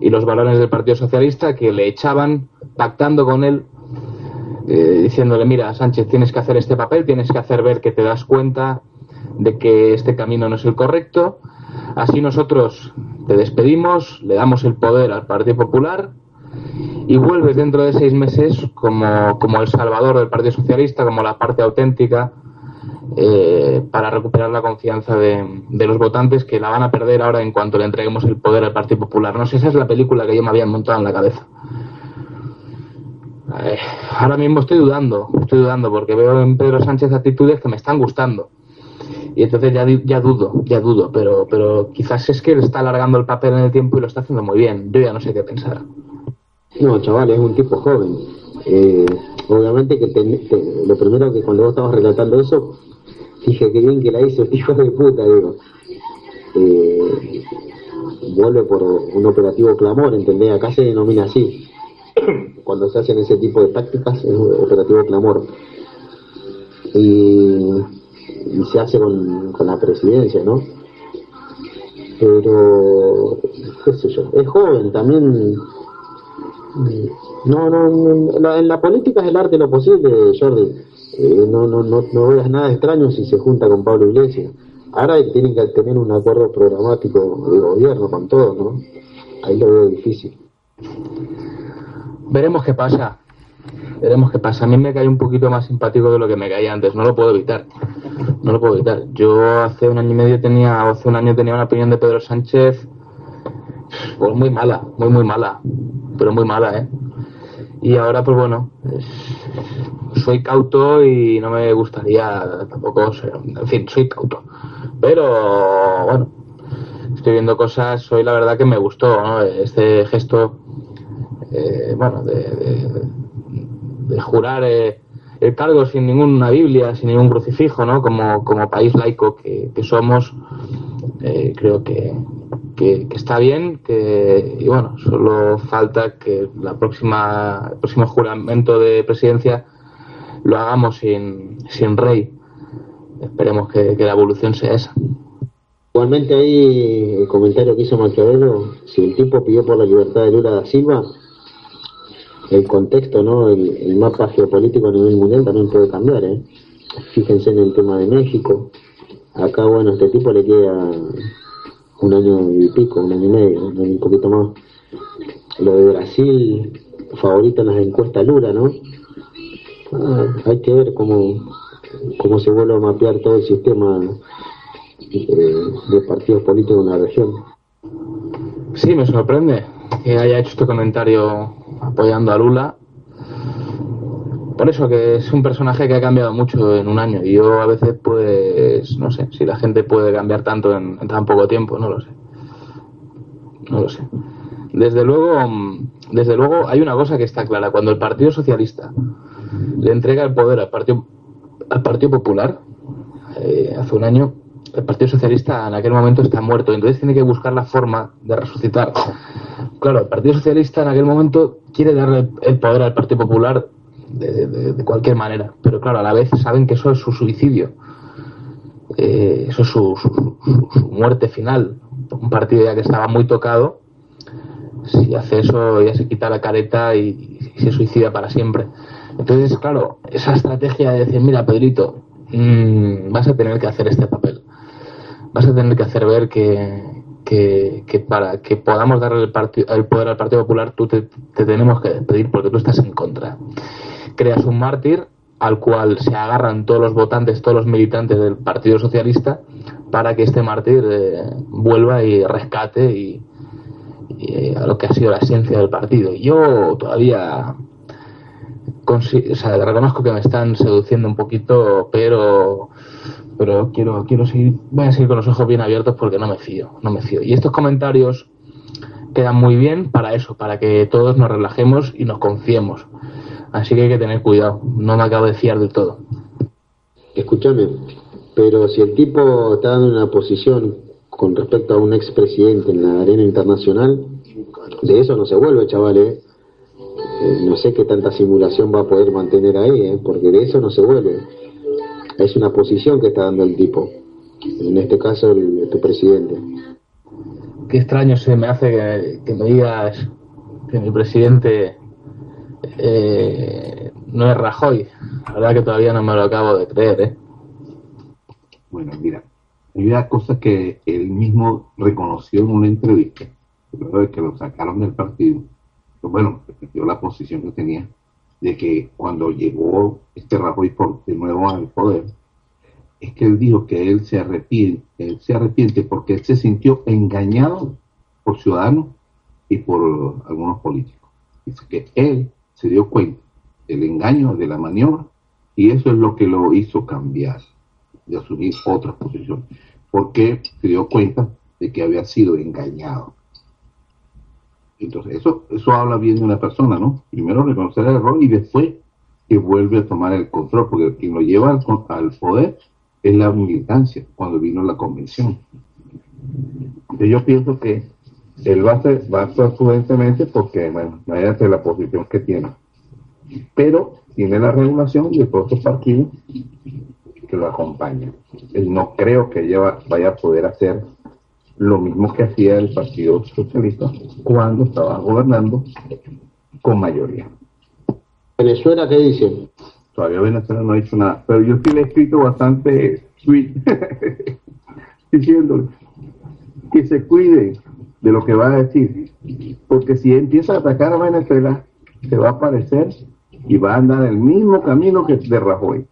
y los valores del Partido Socialista que le echaban pactando con él, eh, diciéndole, mira, Sánchez, tienes que hacer este papel, tienes que hacer ver que te das cuenta de que este camino no es el correcto. Así nosotros te despedimos, le damos el poder al Partido Popular y vuelves dentro de seis meses como, como el salvador del Partido Socialista, como la parte auténtica, eh, para recuperar la confianza de, los votantes que la van a perder ahora en cuanto le entreguemos el poder al Partido Popular. No sé, esa es la película que yo me había montado en la cabeza. Ahora mismo estoy dudando, estoy dudando porque veo en Pedro Sánchez actitudes que me están gustando. Y entonces ya, ya dudo, ya dudo, pero, pero quizás es que le está alargando el papel en el tiempo y lo está haciendo muy bien. Yo ya no sé qué pensar. No, chaval, es un tipo joven. Eh, obviamente que te- lo primero que cuando vos estabas relatando eso, dije que bien que la hizo, hijo de puta, digo. Eh, vuelve por un operativo clamor, ¿entendés? Acá se denomina así. (coughs) Cuando se hacen ese tipo de tácticas es un operativo clamor. Y, y se hace con, con la presidencia, ¿no? Pero, qué sé yo, es joven, también no, no, la- en la política es el arte de lo posible, Jordi. Eh, no, no, no, no veas nada extraño si se junta con Pablo Iglesias. Ahora tienen que tener un acuerdo programático de gobierno con todos, ¿no? Ahí lo veo difícil. Veremos qué pasa. Veremos qué pasa. A mí me cae un poquito más simpático de lo que me caía antes. No lo puedo evitar. No lo puedo evitar. Yo hace un año y medio tenía, o hace un año tenía una opinión de Pedro Sánchez, pues muy mala, muy, muy mala. Pero muy mala, ¿eh? Y ahora, pues bueno, soy cauto y no me gustaría tampoco ser, en fin, soy cauto. Pero bueno, estoy viendo cosas, hoy la verdad que me gustó, ¿no? Este gesto eh, bueno, de, de- de jurar eh, el cargo sin ninguna Biblia, sin ningún crucifijo, ¿no? Como, como país laico que, que somos, eh, creo que, que, está bien, que y bueno, solo falta que la próxima, el próximo juramento de presidencia lo hagamos sin, sin rey. Esperemos que, que la evolución sea esa. Igualmente ahí el comentario que hizo Maquiavelo, si el tipo pidió por la libertad de Lula da Silva, el contexto, ¿no? El, el mapa geopolítico a nivel mundial también puede cambiar, ¿eh? Fíjense en el tema de México. Acá, bueno, este tipo le queda un año y pico, un año y medio, un, poquito más. Lo de Brasil, favorito en las encuestas Lula, ¿no? Ah, hay que ver cómo, cómo se vuelve a mapear todo el sistema eh, de partidos políticos en la región. Sí, me sorprende que haya hecho este comentario apoyando a Lula. Por eso que es un personaje que ha cambiado mucho en un año y yo a veces pues no sé si la gente puede cambiar tanto en, tan poco tiempo, no lo sé. No lo sé. Desde luego, desde luego hay una cosa que está clara, cuando el Partido Socialista le entrega el poder al Partido al Partido Popular eh, hace un año el Partido Socialista en aquel momento está muerto, entonces tiene que buscar la forma de resucitar. Claro, el Partido Socialista en aquel momento quiere darle el poder al Partido Popular de, cualquier manera, pero claro, a la vez saben que eso es su suicidio, Eh, eso es su, muerte final. Un partido ya que estaba muy tocado, si hace eso ya se quita la careta y, se suicida para siempre. Entonces, claro, esa estrategia de decir, mira, Pedrito, mm, vas a tener que hacer este papel vas a tener que hacer ver que, que, que para que podamos darle el, el poder al Partido Popular tú te, te tenemos que despedir porque tú estás en contra. Creas un mártir al cual se agarran todos los votantes, todos los militantes del Partido Socialista para que este mártir eh, vuelva y rescate y, eh, a lo que ha sido la esencia del partido. Yo todavía reconozco que me están seduciendo un poquito, pero pero quiero quiero seguir voy a seguir con los ojos bien abiertos porque no me fío, no me fío. Y estos comentarios quedan muy bien para eso, para que todos nos relajemos y nos confiemos. Así que hay que tener cuidado, no me acabo de fiar del todo. Escúchame, pero si el tipo está en una posición con respecto a un expresidente en la arena internacional, de eso no se vuelve, chavales. ¿eh? Eh, no sé qué tanta simulación va a poder mantener ahí, ¿eh? porque de eso no se vuelve. Es una posición que está dando el tipo. En este caso, el, tu presidente. Qué extraño se me hace que, que me digas que mi presidente eh, no es Rajoy. La verdad que todavía no me lo acabo de creer, ¿eh? Bueno, mira, hay una cosa que él mismo reconoció en una entrevista, luego de que lo sacaron del partido, bueno, repitió la posición que tenía, de que cuando llegó este Rajoy por de nuevo al poder, es que él dijo que él se arrepiente, él se arrepiente porque él se sintió engañado por ciudadanos y por algunos políticos. Dice que él se dio cuenta del engaño, de la maniobra, y eso es lo que lo hizo cambiar de asumir otras posiciones, porque se dio cuenta de que había sido engañado. Entonces, eso, eso habla bien de una persona, ¿no? Primero reconocer el error y después que vuelve a tomar el control, porque quien lo lleva al, al poder es la militancia, cuando vino la convención. Entonces, yo pienso que él va a, ser, va a actuar prudentemente porque, bueno, imagínate la posición que tiene. Pero tiene la regulación de todos los partidos que lo acompañan. Él no creo que ella va- vaya a poder hacer lo mismo que hacía el Partido Socialista cuando estaba gobernando con mayoría. Venezuela, ¿qué dicen? Todavía Venezuela no ha hecho nada, pero yo sí le he escrito bastante tweet (laughs) diciéndole que se cuide de lo que va a decir, porque si empieza a atacar a Venezuela, se va a aparecer y va a andar el mismo camino que de Rajoy,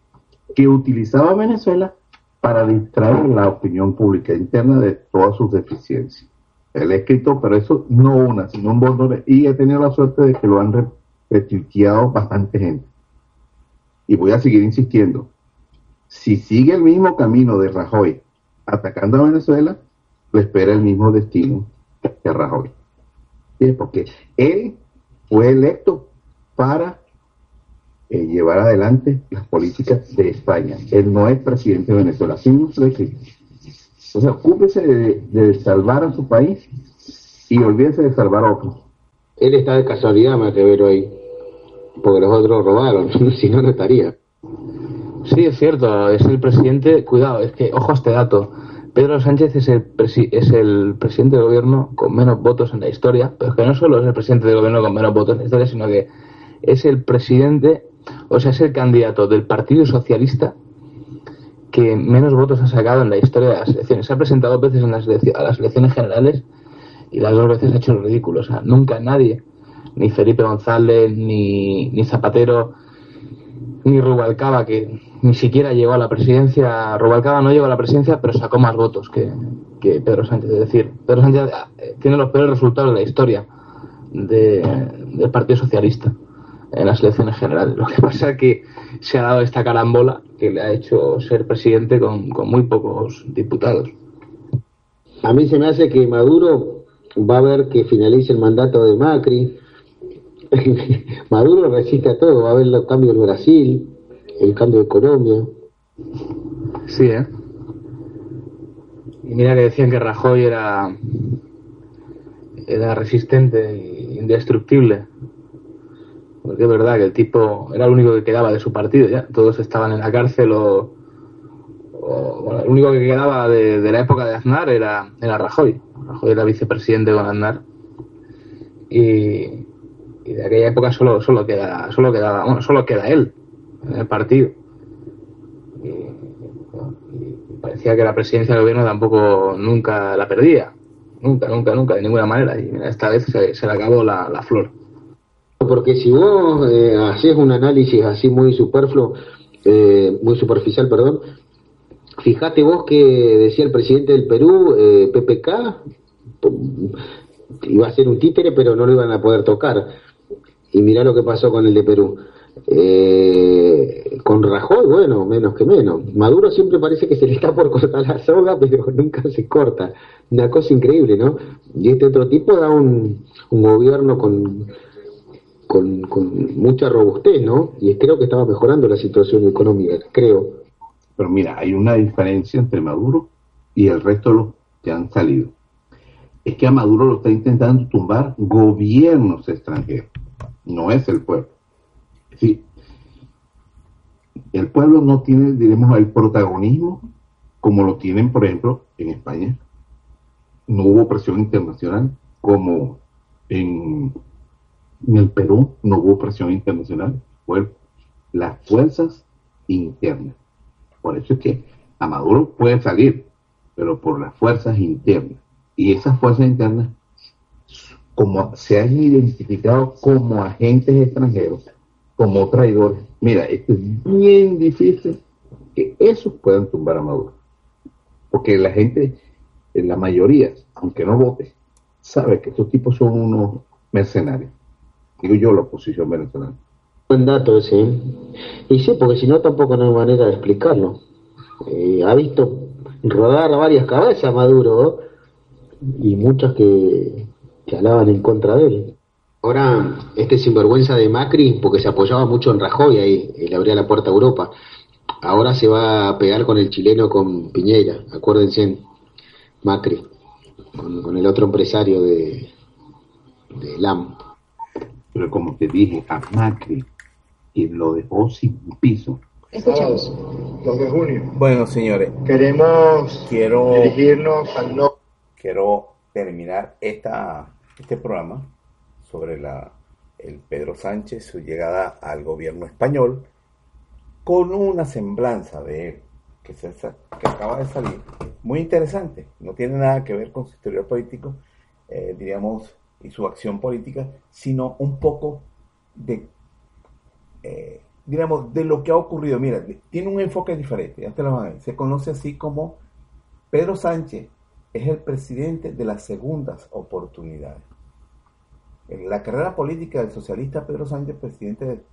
que utilizaba Venezuela para distraer la opinión pública interna de todas sus deficiencias. Él ha escrito, pero eso no una, sino un montón y he tenido la suerte de que lo han re- retuiteado bastante gente. Y voy a seguir insistiendo. Si sigue el mismo camino de Rajoy atacando a Venezuela, le espera el mismo destino a Rajoy. Sí, Porque él fue electo para eh, llevar adelante las políticas de España. Él no es presidente de Venezuela. Así no se. O sea, ocúpese de, de salvar a su país y olvídese de salvar a otro. Él está de casualidad, me atrevo ahí. Porque los otros robaron, (laughs) si no, no estaría. Sí, es cierto, es el presidente, cuidado, es que, ojo a este dato, Pedro Sánchez es el, presi- es el presidente del gobierno con menos votos en la historia, pero que no solo es el presidente del gobierno con menos votos en la historia, sino que es el presidente, o sea, es el candidato del Partido Socialista que menos votos ha sacado en la historia de las elecciones. Se ha presentado dos veces en las a las elecciones generales y las dos veces ha hecho el ridículo. O sea, nunca nadie, ni Felipe González, ni, ni Zapatero, ni Rubalcaba, que ni siquiera llegó a la presidencia. Rubalcaba no llegó a la presidencia, pero sacó más votos que, que Pedro Sánchez. Es decir, Pedro Sánchez eh, tiene los peores resultados de la historia de- del Partido Socialista en las elecciones generales. Lo que pasa es que se ha dado esta carambola que le ha hecho ser presidente con, con muy pocos diputados. A mí se me hace que Maduro va a ver que finalice el mandato de Macri. (laughs) Maduro resiste a todo, va a ver los cambios en Brasil, el cambio de Colombia. Sí, ¿eh? Y mira que decían que Rajoy era, era resistente e indestructible. Porque es verdad que el tipo era el único que quedaba de su partido ya. Todos estaban en la cárcel o... o- bueno, el único que quedaba de, de la época de Aznar era, era Rajoy. Rajoy era vicepresidente con Aznar. Y, y de aquella época solo, solo, queda, solo, bueno, solo queda él en el partido. Y, y parecía que la presidencia del gobierno tampoco nunca la perdía. Nunca, nunca, nunca, de ninguna manera. Y mira, esta vez se, se le acabó la, la flor. Porque si vos eh, haces un análisis así muy superfluo, eh, muy superficial, perdón, fíjate vos que decía el presidente del Perú, eh, PPK, iba a ser un títere, pero no lo iban a poder tocar. Y mirá lo que pasó con el de Perú. Eh, con Rajoy, bueno, menos que menos. Maduro siempre parece que se le está por cortar la soga, pero (laughs) nunca se corta. Una cosa increíble, ¿no? Y este otro tipo da un, gobierno con, con, con mucha robustez, ¿no? Y creo que estaba mejorando la situación económica, creo. Pero mira, hay una diferencia entre Maduro y el resto de los que han salido. Es que a Maduro lo está intentando tumbar gobiernos extranjeros, no es el pueblo. Sí, el pueblo no tiene, diremos, el protagonismo como lo tienen, por ejemplo, en España. No hubo presión internacional como en, en el Perú, no hubo presión internacional. Fue las fuerzas internas. Por eso es que a Maduro puede salir, pero por las fuerzas internas. Y esas fuerzas internas, como se han identificado como agentes extranjeros, como traidores, mira, es bien difícil que esos puedan tumbar a Maduro. Porque la gente, en la mayoría, aunque no vote, sabe que estos tipos son unos mercenarios. Digo yo, la oposición venezolana. Buen dato ese. ¿eh? Y sí, porque si no tampoco no hay manera de explicarlo. Eh, ha visto rodar varias cabezas Maduro ¿eh? y muchas que, que alaban en contra de él. Ahora, este sinvergüenza de Macri, porque se apoyaba mucho en Rajoy ahí, y le abría la puerta a Europa. Ahora se va a pegar con el chileno, con Piñera, acuérdense, Macri, con, con el otro empresario de, de LAM. Pero como te dije, a Macri, y lo dejó sin piso. Escuchamos. 2 de junio. Bueno, señores, Queremos quiero, dirigirnos al no. quiero terminar esta, este programa sobre la, el Pedro Sánchez, su llegada al gobierno español, con una semblanza de él que, se, que acaba de salir, muy interesante, no tiene nada que ver con su historial político, eh, diríamos, y su acción política, sino un poco de, eh, diríamos, de lo que ha ocurrido. Mira, tiene un enfoque diferente. Se conoce así como Pedro Sánchez es el presidente de las segundas oportunidades. En la carrera política del socialista Pedro Sánchez, presidente de,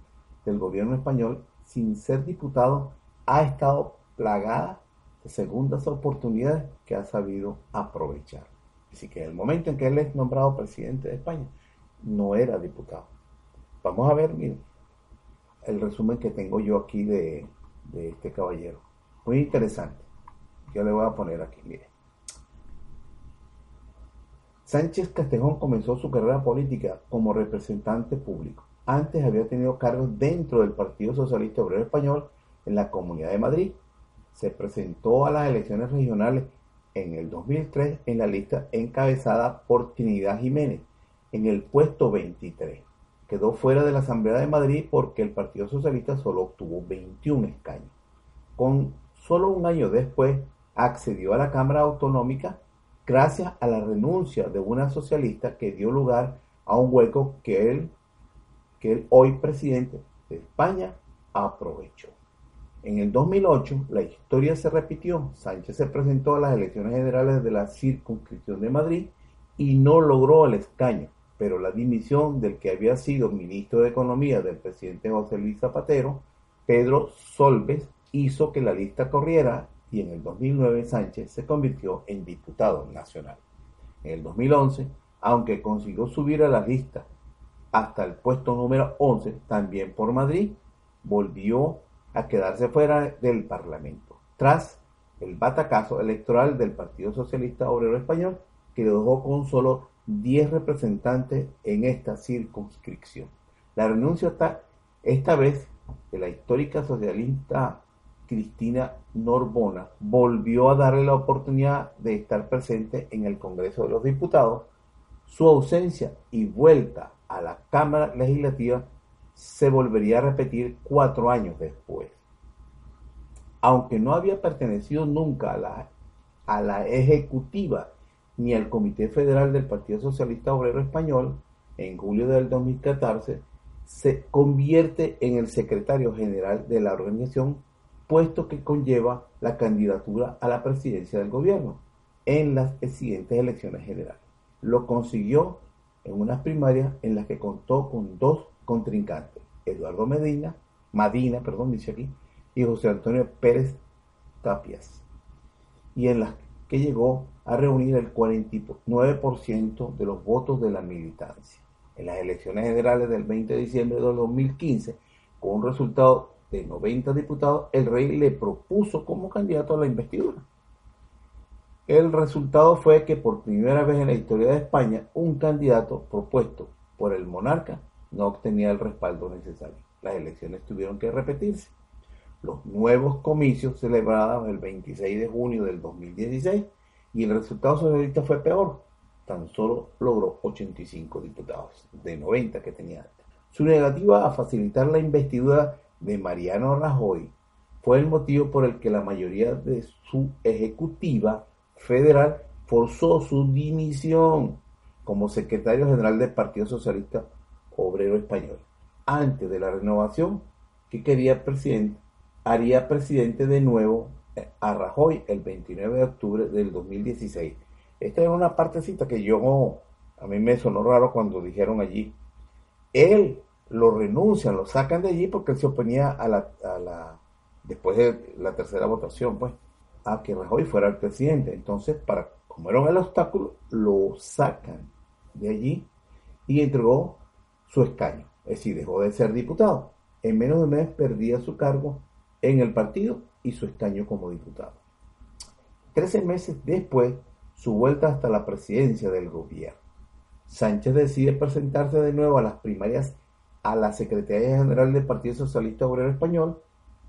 del gobierno español, sin ser diputado, ha estado plagada de segundas oportunidades que ha sabido aprovechar. Así que el momento en que él es nombrado presidente de España, no era diputado. Vamos a ver, miren, el resumen que tengo yo aquí de este caballero. Muy interesante. Yo le voy a poner aquí, mire. Sánchez Castejón comenzó su carrera política como representante público. Antes había tenido cargos dentro del Partido Socialista Obrero Español en la Comunidad de Madrid. Se presentó a las elecciones regionales en el 2003 en la lista encabezada por Trinidad Jiménez, en el puesto 23. Quedó fuera de la Asamblea de Madrid porque el Partido Socialista solo obtuvo 21 escaños. Con solo un año después accedió a la Cámara Autonómica gracias a la renuncia de una socialista que dio lugar a un hueco que él, que el hoy presidente de España aprovechó. En el 2008 la historia se repitió. Sánchez se presentó a las elecciones generales de la circunscripción de Madrid y no logró el escaño, pero la dimisión del que había sido ministro de Economía del presidente José Luis Zapatero, Pedro Solves, hizo que la lista corriera y en el 2009 Sánchez se convirtió en diputado nacional. En el 2011, aunque consiguió subir a la lista hasta el puesto número 11, también por Madrid, volvió a quedarse fuera del Parlamento, tras el batacazo electoral del Partido Socialista Obrero Español, que dejó con solo 10 representantes en esta circunscripción. La renuncia está esta vez de la histórica socialista Cristina Norbona volvió a darle la oportunidad de estar presente en el Congreso de los Diputados. Su ausencia y vuelta a la Cámara Legislativa se volvería a repetir cuatro años después. Aunque no había pertenecido nunca a la, a la ejecutiva ni al Comité Federal del Partido Socialista Obrero Español, en julio del 2014 se convierte en el secretario general de la organización, puesto que conlleva la candidatura a la presidencia del gobierno en las siguientes elecciones generales. Lo consiguió en unas primarias en las que contó con dos contrincantes, Eduardo Medina, Madina, perdón, dice aquí, y José Antonio Pérez Tapias, y en las que llegó a reunir el 49% de los votos de la militancia. En las elecciones generales del 20 de diciembre de 2015, con un resultado de 90 diputados, el rey le propuso como candidato a la investidura. El resultado fue que por primera vez en la historia de España, un candidato propuesto por el monarca no obtenía el respaldo necesario. Las elecciones tuvieron que repetirse. Los nuevos comicios celebrados el 26 de junio del 2016 y el resultado socialista fue peor. Tan solo logró 85 diputados de 90 que tenía antes. Su negativa a facilitar la investidura de Mariano Rajoy fue el motivo por el que la mayoría de su ejecutiva federal forzó su dimisión como secretario general del Partido Socialista Obrero Español. Antes de la renovación que quería haría presidente de nuevo a Rajoy el 29 de octubre del 2016. Esta es una partecita que yo, a mí me sonó raro cuando dijeron allí, él lo renuncian, lo sacan de allí porque él se oponía a la, a la, después de la tercera votación, pues, a que Rajoy fuera el presidente. Entonces, para, como era el obstáculo, lo sacan de allí y entregó su escaño. Es decir, dejó de ser diputado. En menos de un mes perdía su cargo en el partido y su escaño como diputado. Trece meses después, su vuelta hasta la presidencia del gobierno. Sánchez decide presentarse de nuevo a las primarias a la Secretaría General del Partido Socialista Obrero Español,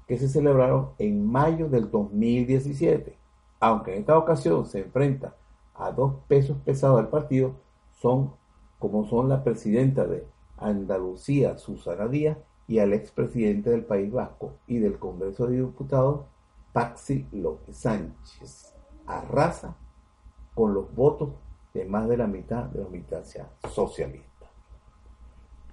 que se celebraron en mayo del 2017. Aunque en esta ocasión se enfrenta a dos pesos pesados del partido, son como son la presidenta de Andalucía, Susana Díaz, y al expresidente del País Vasco y del Congreso de Diputados, Paxi López Sánchez. Arrasa con los votos de más de la mitad de la militancia socialista.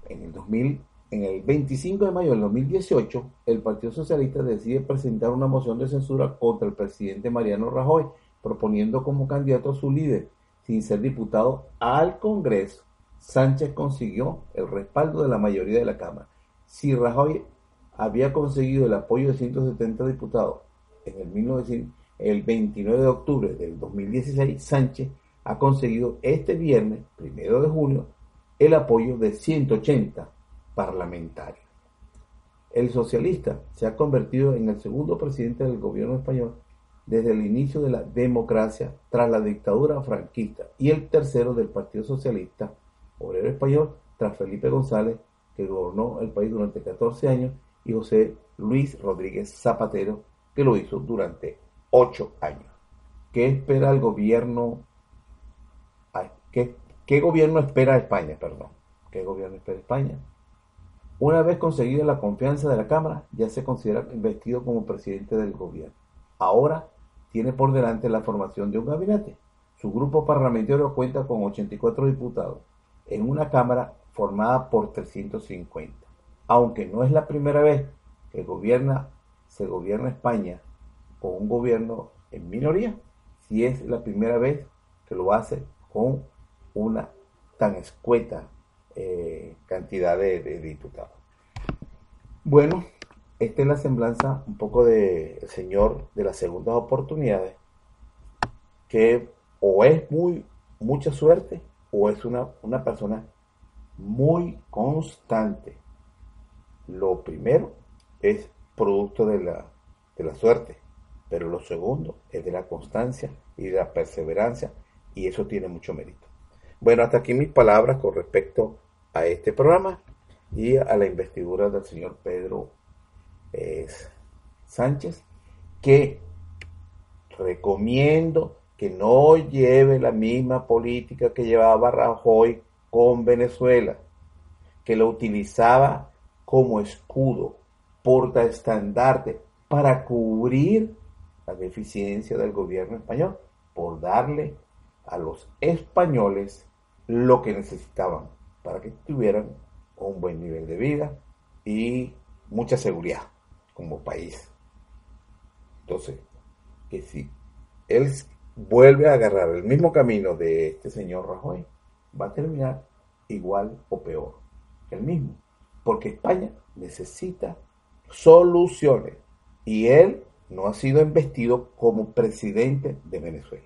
En el, 2000, en el 25 de mayo del 2018, el Partido Socialista decide presentar una moción de censura contra el presidente Mariano Rajoy, proponiendo como candidato a su líder, sin ser diputado, al Congreso. Sánchez consiguió el respaldo de la mayoría de la Cámara. Si Rajoy había conseguido el apoyo de 170 diputados en el, 1900, el 29 de octubre del 2016, Sánchez ha conseguido este viernes, primero de junio, el apoyo de 180 parlamentarios. El socialista se ha convertido en el segundo presidente del gobierno español desde el inicio de la democracia tras la dictadura franquista y el tercero del Partido Socialista Obrero Español tras Felipe González, que gobernó el país durante 14 años, y José Luis Rodríguez Zapatero, que lo hizo durante 8 años. ¿Qué espera el gobierno? ¿Qué, qué gobierno espera España? Perdón. ¿Qué gobierno espera España? Una vez conseguida la confianza de la Cámara, ya se considera investido como presidente del gobierno. Ahora tiene por delante la formación de un gabinete. Su grupo parlamentario cuenta con 84 diputados en una Cámara formada por 350. Aunque no es la primera vez que gobierna, se gobierna España con un gobierno en minoría, si es la primera vez que lo hace con una tan escueta eh, cantidad de, de diputados. Bueno, esta es la semblanza un poco del señor de las segundas oportunidades, que o es muy mucha suerte o es una, una persona muy constante. Lo primero es producto de la, de la suerte, pero lo segundo es de la constancia y de la perseverancia, y eso tiene mucho mérito. Bueno, hasta aquí mis palabras con respecto a este programa y a la investidura del señor Pedro eh, Sánchez, que recomiendo que no lleve la misma política que llevaba Rajoy con Venezuela, que lo utilizaba como escudo, portaestandarte para cubrir la deficiencia del gobierno español, por darle a los españoles lo que necesitaban para que tuvieran un buen nivel de vida y mucha seguridad como país. Entonces, que si él vuelve a agarrar el mismo camino de este señor Rajoy, va a terminar igual o peor que el mismo. Porque España necesita soluciones y él no ha sido investido como presidente de Venezuela.